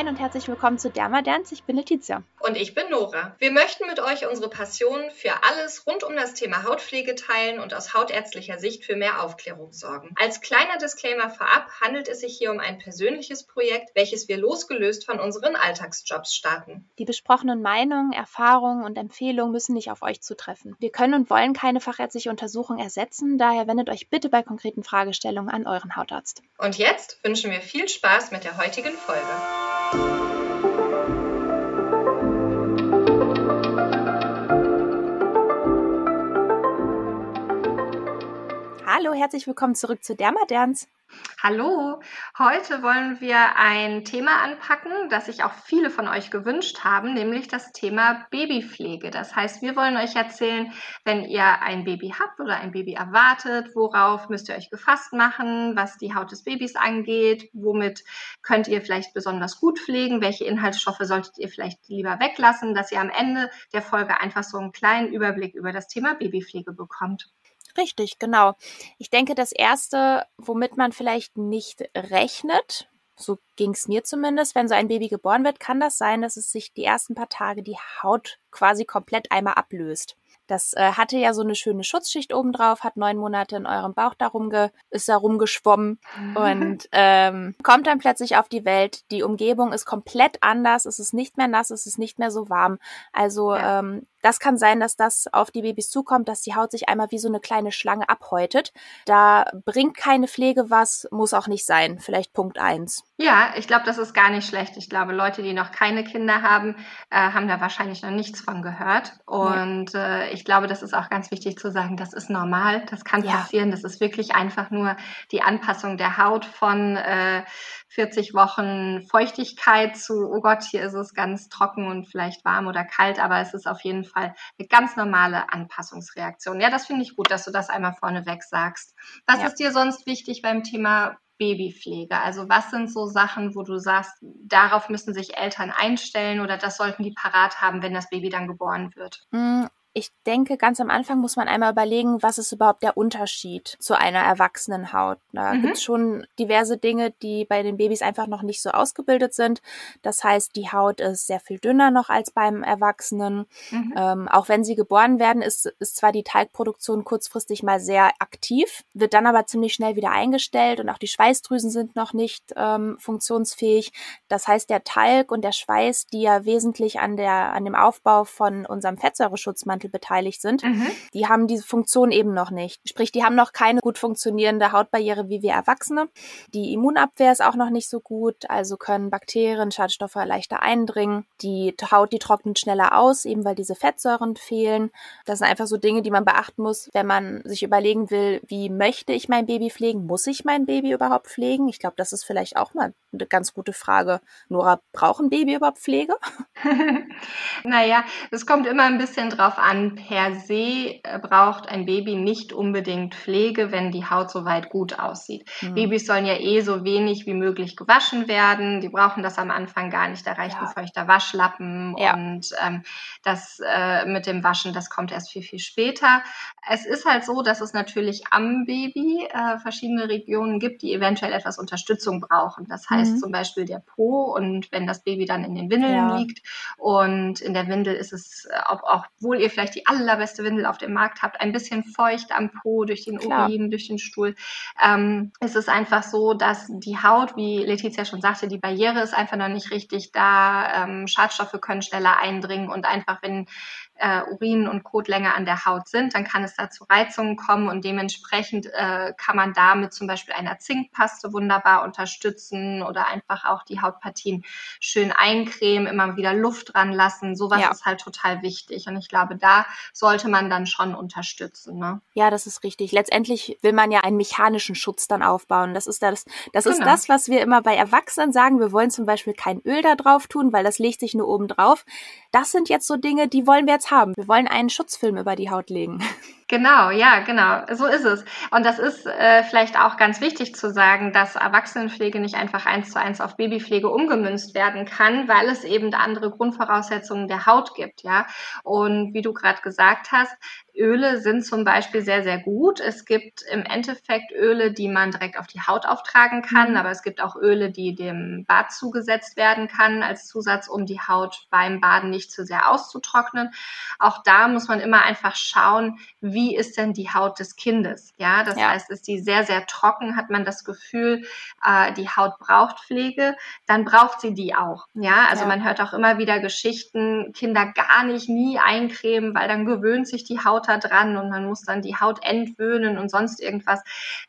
Moin und herzlich willkommen zu Dermadance. Ich bin Letizia. Und ich bin Nora. Wir möchten mit euch unsere Passion für alles rund um das Thema Hautpflege teilen und aus hautärztlicher Sicht für mehr Aufklärung sorgen. Als kleiner Disclaimer vorab handelt es sich hier um ein persönliches Projekt, welches wir losgelöst von unseren Alltagsjobs starten. Die besprochenen Meinungen, Erfahrungen und Empfehlungen müssen nicht auf euch zutreffen. Wir können und wollen keine fachärztliche Untersuchung ersetzen, daher wendet euch bitte bei konkreten Fragestellungen an euren Hautarzt. Und jetzt wünschen wir viel Spaß mit der heutigen Folge. Hallo, herzlich willkommen zurück zu Dermadance. Hallo, heute wollen wir ein Thema anpacken, das sich auch viele von euch gewünscht haben, nämlich das Thema Babypflege. Das heißt, wir wollen euch erzählen, wenn ihr ein Baby habt oder ein Baby erwartet, worauf müsst ihr euch gefasst machen, was die Haut des Babys angeht, womit könnt ihr vielleicht besonders gut pflegen, welche Inhaltsstoffe solltet ihr vielleicht lieber weglassen, dass ihr am Ende der Folge einfach so einen kleinen Überblick über das Thema Babypflege bekommt. Richtig, genau. Ich denke, das Erste, womit man vielleicht nicht rechnet, so ging es mir zumindest, wenn so ein Baby geboren wird, kann das sein, dass es sich die ersten paar Tage die Haut quasi komplett einmal ablöst. Das äh, hatte ja so eine schöne Schutzschicht obendrauf, hat neun Monate in eurem Bauch darum ge ist da rumgeschwommen und ähm, kommt dann plötzlich auf die Welt. Die Umgebung ist komplett anders, es ist nicht mehr nass, es ist nicht mehr so warm. Also ja. ähm, das kann sein, dass das auf die Babys zukommt, dass die Haut sich einmal wie so eine kleine Schlange abhäutet. Da bringt keine Pflege was, muss auch nicht sein. Vielleicht Punkt eins. Ja, ich glaube, das ist gar nicht schlecht. Ich glaube, Leute, die noch keine Kinder haben, äh, haben da wahrscheinlich noch nichts von gehört. Und ja. äh, ich glaube, das ist auch ganz wichtig zu sagen, das ist normal, das kann ja. passieren. Das ist wirklich einfach nur die Anpassung der Haut von äh, 40 Wochen Feuchtigkeit zu, oh Gott, hier ist es ganz trocken und vielleicht warm oder kalt, aber es ist auf jeden Fall eine ganz normale Anpassungsreaktion. Ja, das finde ich gut, dass du das einmal vorneweg sagst. Was ja. ist dir sonst wichtig beim Thema Babypflege? Also was sind so Sachen, wo du sagst, darauf müssen sich Eltern einstellen oder das sollten die parat haben, wenn das Baby dann geboren wird? Ich denke, ganz am Anfang muss man einmal überlegen, was ist überhaupt der Unterschied zu einer erwachsenen Haut. Da mhm. gibt es schon diverse Dinge, die bei den Babys einfach noch nicht so ausgebildet sind. Das heißt, die Haut ist sehr viel dünner noch als beim Erwachsenen. Mhm. Ähm, auch wenn sie geboren werden, ist, ist zwar die Talgproduktion kurzfristig mal sehr aktiv, wird dann aber ziemlich schnell wieder eingestellt und auch die Schweißdrüsen sind noch nicht ähm, funktionsfähig. Das heißt, der Talg und der Schweiß, die ja wesentlich an, der, an dem Aufbau von unserem Fettsäureschutzmantel Stoffwechsel beteiligt sind, mhm. die haben diese Funktion eben noch nicht. Sprich, die haben noch keine gut funktionierende Hautbarriere wie wir Erwachsene. Die Immunabwehr ist auch noch nicht so gut, also können Bakterien, Schadstoffe leichter eindringen. Die Haut, die trocknet schneller aus, eben weil diese Fettsäuren fehlen. Das sind einfach so Dinge, die man beachten muss, wenn man sich überlegen will, wie möchte ich mein Baby pflegen? Muss ich mein Baby überhaupt pflegen? Ich glaube, das ist vielleicht auch mal eine ganz gute Frage. Nora, brauchen Baby überhaupt Pflege? naja, es kommt immer ein bisschen drauf an. Per se äh, braucht ein Baby nicht unbedingt Pflege, wenn die Haut soweit gut aussieht. Mhm. Babys sollen ja eh so wenig wie möglich gewaschen werden. Die brauchen das am Anfang gar nicht. Da reicht ja. ein feuchter Waschlappen ja. und ähm, das äh, mit dem Waschen, das kommt erst viel, viel später. Es ist halt so, dass es natürlich am Baby äh, verschiedene Regionen gibt, die eventuell etwas Unterstützung brauchen. Das heißt, mhm. zum Beispiel der Po und wenn das Baby dann in den Windeln ja. liegt und in der Windel ist es, äh, obwohl ihr vielleicht die allerbeste Windel auf dem Markt habt, ein bisschen feucht am Po durch den Klar. Urin, durch den Stuhl, ähm, ist es einfach so, dass die Haut, wie Letizia schon sagte, die Barriere ist einfach noch nicht richtig da, ähm, Schadstoffe können schneller eindringen und einfach wenn äh, Urin und Kot länger an der Haut sind, dann kann es da zu Reizungen kommen und dementsprechend äh, kann man damit zum Beispiel einer Zinkpaste wunderbar unterstützen oder einfach auch die Hautpartien schön eincremen, immer wieder Luft dran lassen. Sowas ja. ist halt total wichtig und ich glaube, da sollte man dann schon unterstützen. Ne? Ja, das ist richtig. Letztendlich will man ja einen mechanischen Schutz dann aufbauen. Das ist das, das genau. ist das, was wir immer bei Erwachsenen sagen. Wir wollen zum Beispiel kein Öl da drauf tun, weil das legt sich nur oben drauf. Das sind jetzt so Dinge, die wollen wir jetzt haben. Wir wollen einen Schutzfilm über die Haut legen. Genau, ja, genau. So ist es. Und das ist äh, vielleicht auch ganz wichtig zu sagen, dass Erwachsenenpflege nicht einfach eins zu eins auf Babypflege umgemünzt werden kann, weil es eben andere Grundvoraussetzungen der Haut gibt, ja. Und wie du gerade gesagt hast, Öle sind zum Beispiel sehr, sehr gut. Es gibt im Endeffekt Öle, die man direkt auf die Haut auftragen kann, mhm. aber es gibt auch Öle, die dem Bad zugesetzt werden kann als Zusatz, um die Haut beim Baden nicht zu sehr auszutrocknen. Auch da muss man immer einfach schauen, wie ist denn die Haut des Kindes? Ja, das ja. heißt, ist die sehr, sehr trocken, hat man das Gefühl, äh, die Haut braucht Pflege, dann braucht sie die auch. Ja, also ja. man hört auch immer wieder Geschichten, Kinder gar nicht, nie eincremen, weil dann gewöhnt sich die Haut da dran und man muss dann die Haut entwöhnen und sonst irgendwas.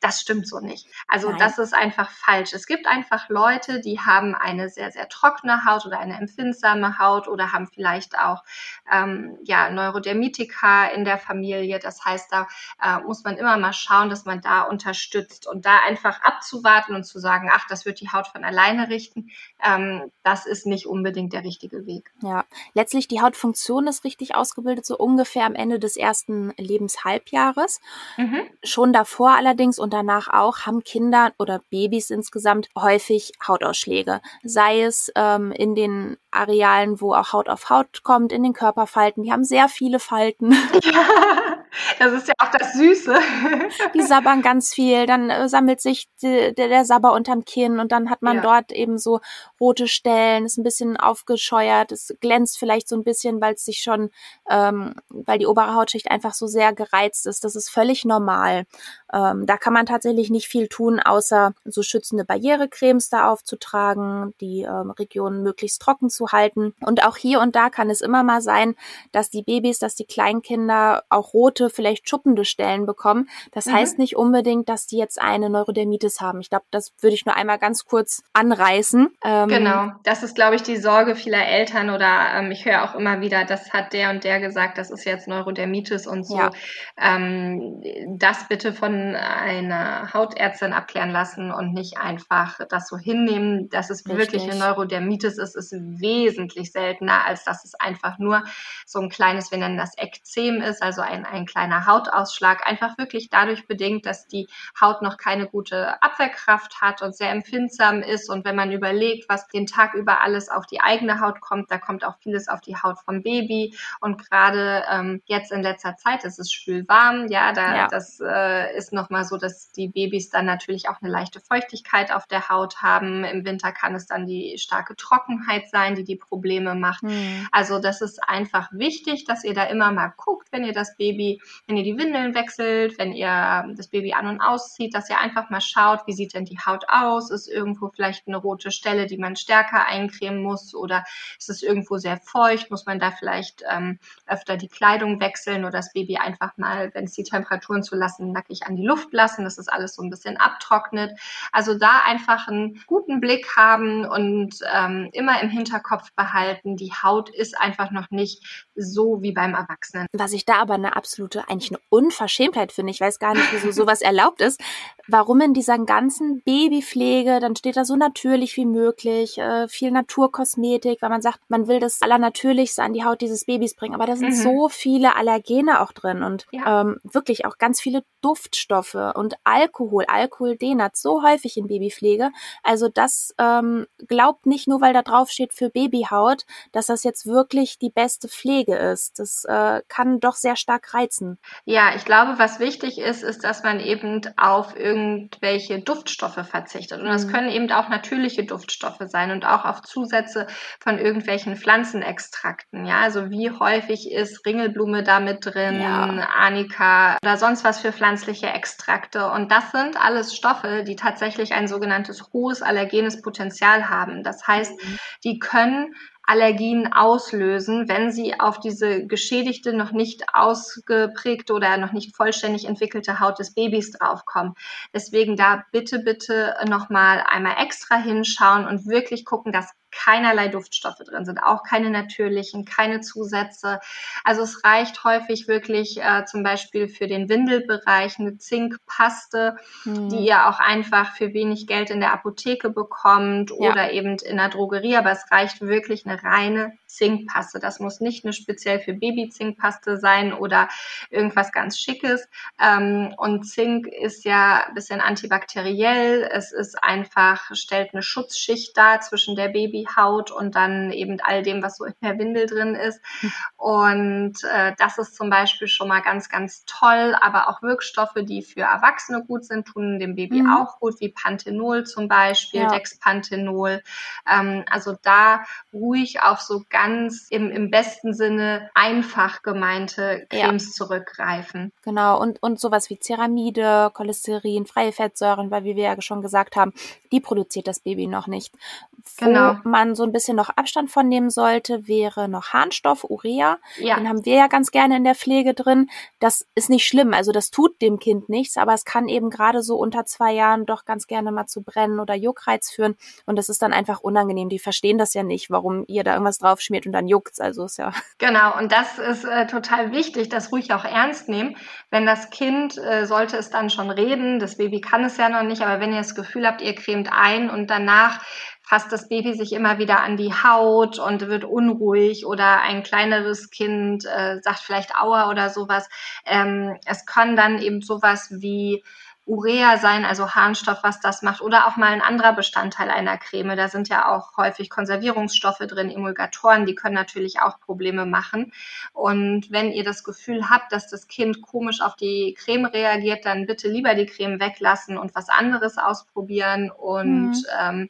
Das stimmt so nicht. Also Nein. das ist einfach falsch. Es gibt einfach Leute, die haben eine sehr, sehr trockene Haut oder eine empfindsame Haut oder haben vielleicht auch ähm, ja, Neurodermitika in der Familie. Das heißt, da äh, muss man immer mal schauen, dass man da unterstützt und da einfach abzuwarten und zu sagen, ach, das wird die Haut von alleine richten, ähm, das ist nicht unbedingt der richtige Weg. Ja, letztlich die Hautfunktion ist richtig ausgebildet, so ungefähr am Ende des ersten Lebenshalbjahres. Mhm. Schon davor allerdings und danach auch haben Kinder oder Babys insgesamt häufig Hautausschläge. Sei es ähm, in den Arealen, wo auch Haut auf Haut kommt, in den Körperfalten. Die haben sehr viele Falten. Ja. Das ist ja auch das Süße. Die sabbern ganz viel, dann äh, sammelt sich die, der, der Sabber unterm Kinn und dann hat man ja. dort eben so rote Stellen, ist ein bisschen aufgescheuert, es glänzt vielleicht so ein bisschen, weil es sich schon, ähm, weil die obere Hautschicht einfach so sehr gereizt ist. Das ist völlig normal. Ähm, da kann man tatsächlich nicht viel tun, außer so schützende Barrierecremes da aufzutragen, die ähm, Regionen möglichst trocken zu halten. Und auch hier und da kann es immer mal sein, dass die Babys, dass die Kleinkinder auch rote, vielleicht schuppende Stellen bekommen. Das mhm. heißt nicht unbedingt, dass die jetzt eine Neurodermitis haben. Ich glaube, das würde ich nur einmal ganz kurz anreißen. Ähm, genau, das ist, glaube ich, die Sorge vieler Eltern oder ähm, ich höre auch immer wieder, das hat der und der gesagt, das ist jetzt Neurodermitis und so. Ja. Ähm, das bitte von einer Hautärztin abklären lassen und nicht einfach das so hinnehmen, dass es Richtig. wirklich eine Neurodermitis ist, ist wesentlich seltener, als dass es einfach nur so ein kleines, wir nennen das Ekzem ist, also ein, ein kleiner Hautausschlag, einfach wirklich dadurch bedingt, dass die Haut noch keine gute Abwehrkraft hat und sehr empfindsam ist. Und wenn man überlegt, was den Tag über alles auf die eigene Haut kommt, da kommt auch vieles auf die Haut vom Baby. Und gerade ähm, jetzt in letzter Zeit, es ist schwül warm, ja, da ja. das äh, ist ist nochmal so, dass die Babys dann natürlich auch eine leichte Feuchtigkeit auf der Haut haben. Im Winter kann es dann die starke Trockenheit sein, die die Probleme macht. Mhm. Also das ist einfach wichtig, dass ihr da immer mal guckt, wenn ihr das Baby, wenn ihr die Windeln wechselt, wenn ihr das Baby an und auszieht, dass ihr einfach mal schaut, wie sieht denn die Haut aus? Ist irgendwo vielleicht eine rote Stelle, die man stärker eincremen muss oder ist es irgendwo sehr feucht? Muss man da vielleicht ähm, öfter die Kleidung wechseln oder das Baby einfach mal, wenn es die Temperaturen zulassen, nackig an die Luft lassen, dass das alles so ein bisschen abtrocknet. Also da einfach einen guten Blick haben und ähm, immer im Hinterkopf behalten, die Haut ist einfach noch nicht so wie beim Erwachsenen. Was ich da aber eine absolute, eigentlich eine Unverschämtheit finde, ich weiß gar nicht, wieso sowas erlaubt ist, warum in dieser ganzen Babypflege, dann steht da so natürlich wie möglich, äh, viel Naturkosmetik, weil man sagt, man will das Allernatürlichste an die Haut dieses Babys bringen, aber da sind mhm. so viele Allergene auch drin und ja. ähm, wirklich auch ganz viele Duftstoffe und Alkohol, Alkoholdenat so häufig in Babypflege. Also das ähm, glaubt nicht nur, weil da drauf steht für Babyhaut, dass das jetzt wirklich die beste Pflege ist. Das äh, kann doch sehr stark reizen. Ja, ich glaube, was wichtig ist, ist, dass man eben auf irgendwelche Duftstoffe verzichtet. Und das mhm. können eben auch natürliche Duftstoffe sein und auch auf Zusätze von irgendwelchen Pflanzenextrakten. Ja, also wie häufig ist Ringelblume da mit drin, ja. Anika oder sonst was für pflanzliche Extrakte. Und das sind alles Stoffe, die tatsächlich ein sogenanntes hohes allergenes Potenzial haben. Das heißt, mhm. die können Allergien auslösen, wenn sie auf diese geschädigte, noch nicht ausgeprägte oder noch nicht vollständig entwickelte Haut des Babys draufkommen. Deswegen da bitte, bitte nochmal einmal extra hinschauen und wirklich gucken, dass keinerlei Duftstoffe drin sind, auch keine natürlichen, keine Zusätze. Also es reicht häufig wirklich äh, zum Beispiel für den Windelbereich eine Zinkpaste, hm. die ihr auch einfach für wenig Geld in der Apotheke bekommt ja. oder eben in der Drogerie. Aber es reicht wirklich eine reine Zinkpaste. Das muss nicht eine speziell für Baby-Zinkpaste sein oder irgendwas ganz Schickes. Ähm, und Zink ist ja ein bisschen antibakteriell. Es ist einfach, stellt eine Schutzschicht dar zwischen der Babyhaut und dann eben all dem, was so in der Windel drin ist. Und äh, das ist zum Beispiel schon mal ganz, ganz toll. Aber auch Wirkstoffe, die für Erwachsene gut sind, tun dem Baby mhm. auch gut, wie Panthenol zum Beispiel, ja. Dexpanthenol. Ähm, also da ruhig auf so ganz im, im besten Sinne einfach gemeinte Cremes ja. zurückgreifen. Genau, und, und sowas wie Ceramide, Cholesterin, freie Fettsäuren, weil wie wir ja schon gesagt haben, die produziert das Baby noch nicht. Wo genau. man so ein bisschen noch Abstand von nehmen sollte, wäre noch Harnstoff, Urea. Ja. Den haben wir ja ganz gerne in der Pflege drin. Das ist nicht schlimm, also das tut dem Kind nichts, aber es kann eben gerade so unter zwei Jahren doch ganz gerne mal zu Brennen oder Juckreiz führen und das ist dann einfach unangenehm. Die verstehen das ja nicht, warum ihr da irgendwas draufschmiert und dann juckt's. Also ist ja. Genau, und das ist äh, total wichtig, das ruhig auch ernst nehmen. Wenn das Kind, äh, sollte es dann schon reden, das Baby kann es ja noch nicht, aber wenn ihr das Gefühl habt, ihr cremt ein und danach fasst das Baby sich immer wieder an die Haut und wird unruhig oder ein kleineres Kind äh, sagt vielleicht Aua oder sowas. Ähm, es kann dann eben sowas wie Urea sein, also Harnstoff, was das macht, oder auch mal ein anderer Bestandteil einer Creme. Da sind ja auch häufig Konservierungsstoffe drin, Emulgatoren, die können natürlich auch Probleme machen. Und wenn ihr das Gefühl habt, dass das Kind komisch auf die Creme reagiert, dann bitte lieber die Creme weglassen und was anderes ausprobieren. Und mhm. ähm,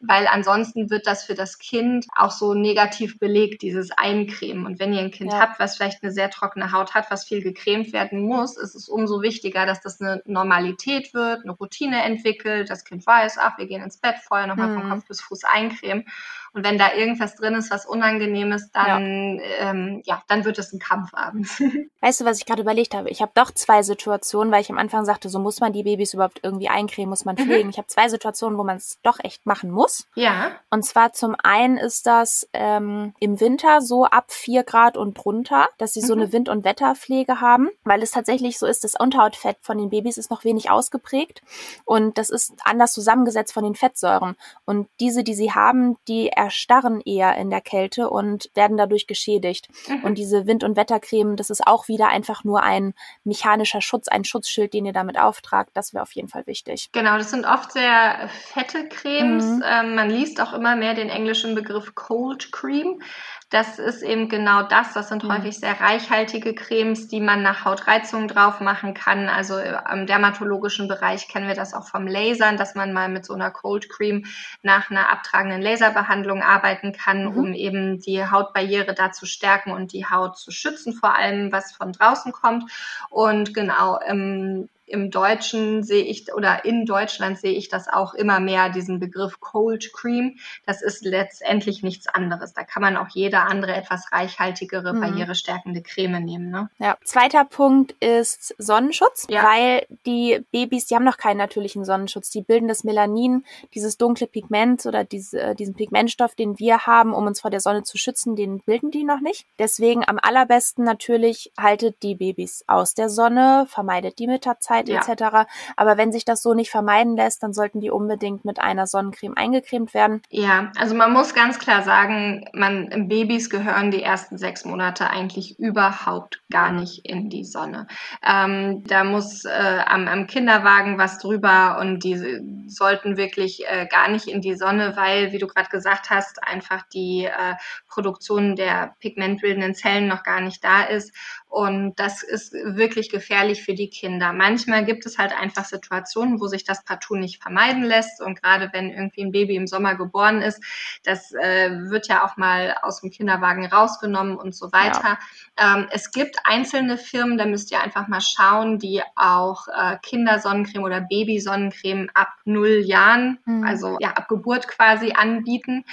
weil ansonsten wird das für das Kind auch so negativ belegt, dieses Eincremen. Und wenn ihr ein Kind ja. habt, was vielleicht eine sehr trockene Haut hat, was viel gecremt werden muss, ist es umso wichtiger, dass das eine Normalität Normalität wird, eine Routine entwickelt, das Kind weiß, ach, wir gehen ins Bett, vorher nochmal mhm. vom Kopf bis Fuß eincremen. Und wenn da irgendwas drin ist, was unangenehm ist, dann, ja, ähm, ja dann wird es ein Kampfabend. Weißt du, was ich gerade überlegt habe? Ich habe doch zwei Situationen, weil ich am Anfang sagte, so muss man die Babys überhaupt irgendwie eincremen, muss man mhm. pflegen. Mhm. Ich habe zwei Situationen, wo man es doch echt machen muss. Ja. Und zwar zum einen ist das ähm, im Winter so ab vier Grad und drunter, dass sie so mhm. eine Wind- und Wetterpflege haben, weil es tatsächlich so ist, das Unterhautfett von den Babys ist noch wenig ausgeprägt und das ist anders zusammengesetzt von den Fettsäuren. Und diese, die sie haben, die erstarren eher in der Kälte und werden dadurch geschädigt. Mhm. Und diese Wind- und Wettercreme, das ist auch wieder einfach nur ein mechanischer Schutz, ein Schutzschild, den ihr damit auftragt. Das wäre auf jeden Fall wichtig. Genau, das sind oft sehr fette Cremes. Mhm. Ähm, man liest auch immer mehr den englischen Begriff Cold Cream. Das ist eben genau das. Das sind mhm. häufig sehr reichhaltige Cremes, die man nach Hautreizungen drauf machen kann. Also im dermatologischen Bereich kennen wir das auch vom Lasern, dass man mal mit so einer Cold Cream nach einer abtragenden Laserbehandlung arbeiten kann, mhm. um eben die Hautbarriere da zu stärken und die Haut zu schützen, vor allem was von draußen kommt. Und genau, im im Deutschen sehe ich oder in Deutschland sehe ich das auch immer mehr, diesen Begriff Cold Cream. Das ist letztendlich nichts anderes. Da kann man auch jede andere etwas reichhaltigere, mhm. barrierestärkende Creme nehmen. Ne? Ja. Zweiter Punkt ist Sonnenschutz, ja. weil die Babys, die haben noch keinen natürlichen Sonnenschutz. Die bilden das Melanin, dieses dunkle Pigment oder diese, äh, diesen Pigmentstoff, den wir haben, um uns vor der Sonne zu schützen, den bilden die noch nicht. Deswegen am allerbesten natürlich haltet die Babys aus der Sonne, vermeidet die Mittagszeit Feuchtigkeit ja. etc. Aber wenn sich das so nicht vermeiden lässt, dann sollten die unbedingt mit einer Sonnencreme eingecremt werden. Ja, also man muss ganz klar sagen, man Babys gehören die ersten sechs Monate eigentlich überhaupt gar nicht in die Sonne. Ähm, da muss äh, am, am, Kinderwagen was drüber und die sollten wirklich äh, gar nicht in die Sonne, weil, wie du gerade gesagt hast, einfach die äh, Produktion der pigmentbildenden Zellen noch gar nicht da ist. Und das ist wirklich gefährlich für die Kinder. Manchmal gibt es halt einfach Situationen, wo sich das partout nicht vermeiden lässt. Und gerade wenn irgendwie ein Baby im Sommer geboren ist, das äh, wird ja auch mal aus dem Kinderwagen rausgenommen und so weiter. Ja. Ähm, es gibt einzelne Firmen, da müsst ihr einfach mal schauen, die auch äh, Kindersonnencreme oder Babysonnencreme ab null Jahren, mhm. also ja, ab Geburt quasi anbieten.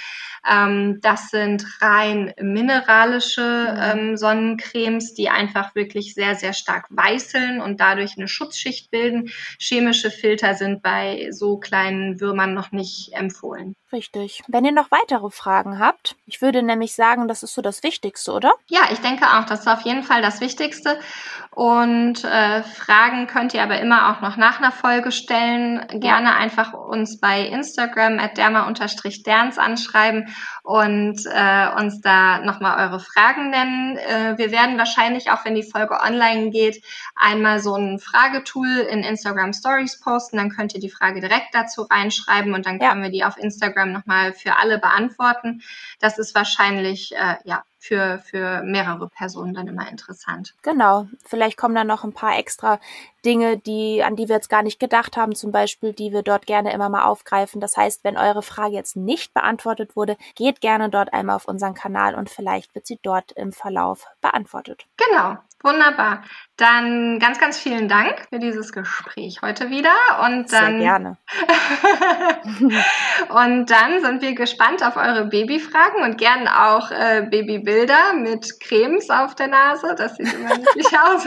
Ähm, das sind rein mineralische mhm. ähm, Sonnencremes, die einfach wirklich sehr, sehr stark weißeln und dadurch eine Schutzschicht bilden. Chemische Filter sind bei so kleinen Würmern noch nicht empfohlen. Richtig. Wenn ihr noch weitere Fragen habt, ich würde nämlich sagen, das ist so das Wichtigste, oder? Ja, ich denke auch, das ist auf jeden Fall das Wichtigste. Und äh, Fragen könnt ihr aber immer auch noch nach einer Folge stellen. Gerne einfach uns bei Instagram at derma-derns anschreiben und äh, uns da nochmal eure Fragen nennen. Äh, wir werden wahrscheinlich auch, wenn die Folge online geht, einmal so ein Fragetool in Instagram Stories posten. Dann könnt ihr die Frage direkt dazu reinschreiben und dann ja. können wir die auf Instagram nochmal für alle beantworten. Das ist wahrscheinlich äh, ja für, für mehrere Personen dann immer interessant. Genau. Vielleicht kommen dann noch ein paar extra Dinge, die, an die wir jetzt gar nicht gedacht haben, zum Beispiel, die wir dort gerne immer mal aufgreifen. Das heißt, wenn eure Frage jetzt nicht beantwortet wurde, geht gerne dort einmal auf unseren Kanal und vielleicht wird sie dort im Verlauf beantwortet. Genau. Wunderbar. Dann ganz, ganz vielen Dank für dieses Gespräch heute wieder. Und dann, Sehr gerne. und dann sind wir gespannt auf eure Babyfragen und gern auch äh, Babybilder mit Cremes auf der Nase. Das sieht immer niedlich aus.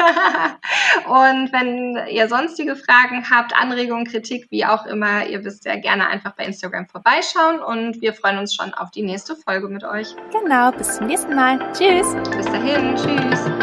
und wenn ihr sonstige Fragen habt, Anregungen, Kritik, wie auch immer, ihr wisst ja gerne einfach bei Instagram vorbeischauen. Und wir freuen uns schon auf die nächste Folge mit euch. Genau, bis zum nächsten Mal. Tschüss. Bis dahin. Tschüss.